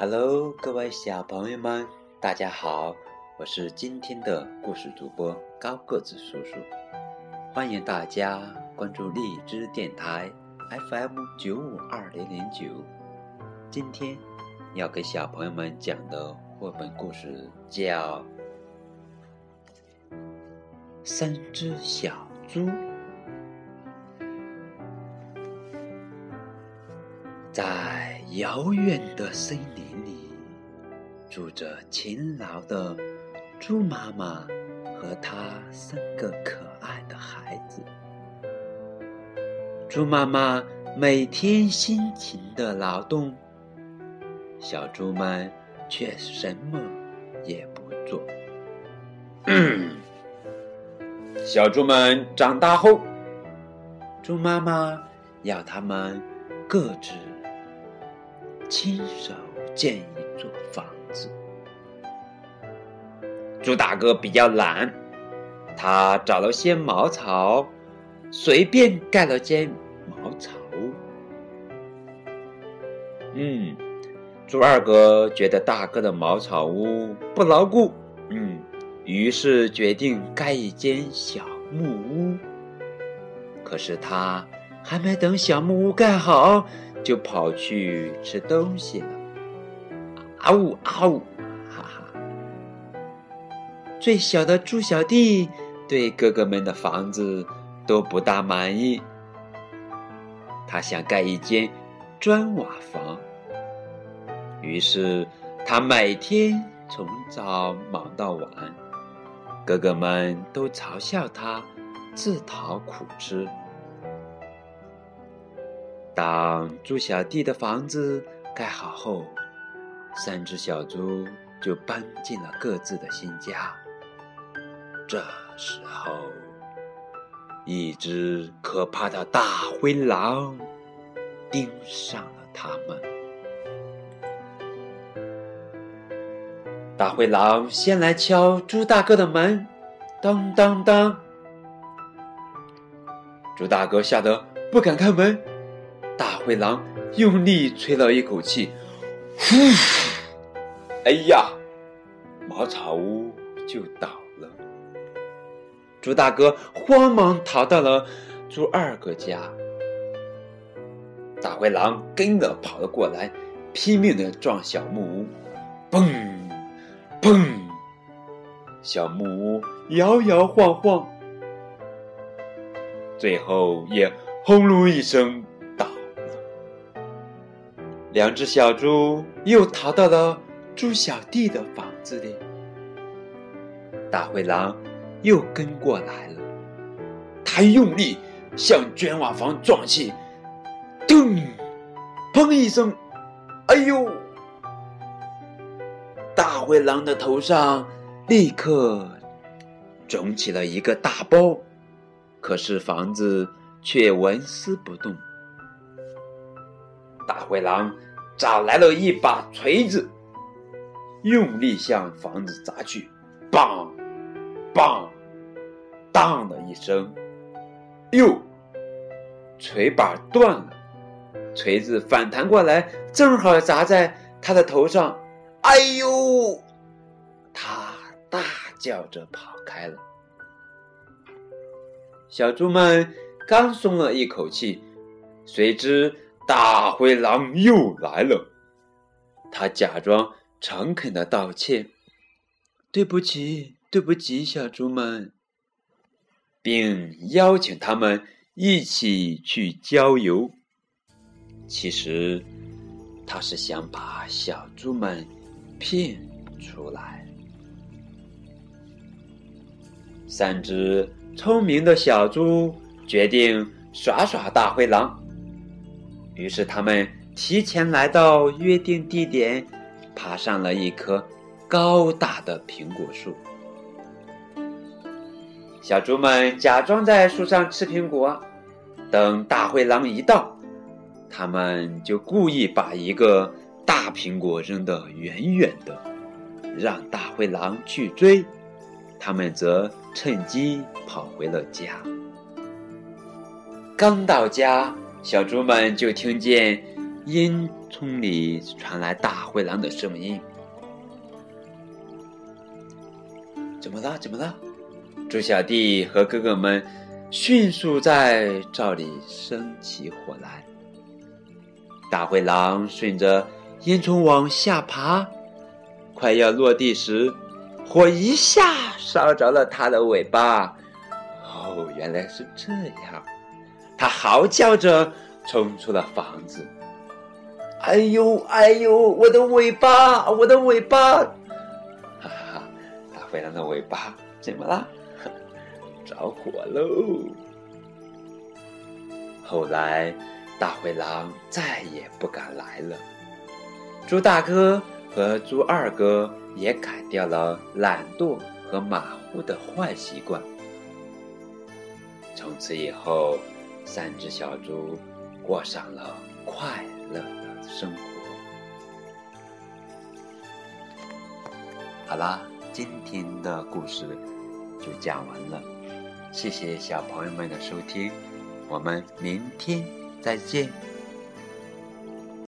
Hello，各位小朋友们，大家好！我是今天的故事主播高个子叔叔，欢迎大家关注荔枝电台 FM 九五二零零九。今天要给小朋友们讲的绘本故事叫《三只小猪》。在遥远的森林里，住着勤劳的猪妈妈和她三个可爱的孩子。猪妈妈每天辛勤的劳动，小猪们却什么也不做。小猪们长大后，猪妈妈要它们各自。亲手建一座房子。猪大哥比较懒，他找了些茅草，随便盖了间茅草屋。嗯，猪二哥觉得大哥的茅草屋不牢固，嗯，于是决定盖一间小木屋。可是他还没等小木屋盖好。就跑去吃东西了，啊呜啊呜，哈哈！最小的猪小弟对哥哥们的房子都不大满意，他想盖一间砖瓦房。于是他每天从早忙到晚，哥哥们都嘲笑他自讨苦吃。当猪小弟的房子盖好后，三只小猪就搬进了各自的新家。这时候，一只可怕的大灰狼盯上了他们。大灰狼先来敲猪大哥的门，当当当。猪大哥吓得不敢开门。灰狼用力吹了一口气，呼！哎呀，茅草屋就倒了。猪大哥慌忙逃到了猪二哥家。大灰狼跟着跑了过来，拼命的撞小木屋，嘣，嘣！小木屋摇摇晃晃，最后也轰隆一声。两只小猪又逃到了猪小弟的房子里，大灰狼又跟过来了，他用力向砖瓦房撞去，咚，砰一声，哎呦！大灰狼的头上立刻肿起了一个大包，可是房子却纹丝不动。大灰狼找来了一把锤子，用力向房子砸去，梆，梆，当的一声，哟，锤把断了，锤子反弹过来，正好砸在他的头上，哎呦！他大叫着跑开了。小猪们刚松了一口气，谁知。大灰狼又来了，他假装诚恳的道歉：“对不起，对不起，小猪们。”并邀请他们一起去郊游。其实，他是想把小猪们骗出来。三只聪明的小猪决定耍耍大灰狼。于是，他们提前来到约定地点，爬上了一棵高大的苹果树。小猪们假装在树上吃苹果，等大灰狼一到，他们就故意把一个大苹果扔得远远的，让大灰狼去追，他们则趁机跑回了家。刚到家。小猪们就听见烟囱里传来大灰狼的声音：“怎么了？怎么了？”猪小弟和哥哥们迅速在灶里生起火来。大灰狼顺着烟囱往下爬，快要落地时，火一下烧着了他的尾巴。哦，原来是这样！他嚎叫着冲出了房子。哎呦，哎呦，我的尾巴，我的尾巴！哈哈，大灰狼的尾巴怎么了？着火喽！后来，大灰狼再也不敢来了。猪大哥和猪二哥也改掉了懒惰和马虎的坏习惯。从此以后，三只小猪过上了快乐的生活。好啦，今天的故事就讲完了。谢谢小朋友们的收听，我们明天再见。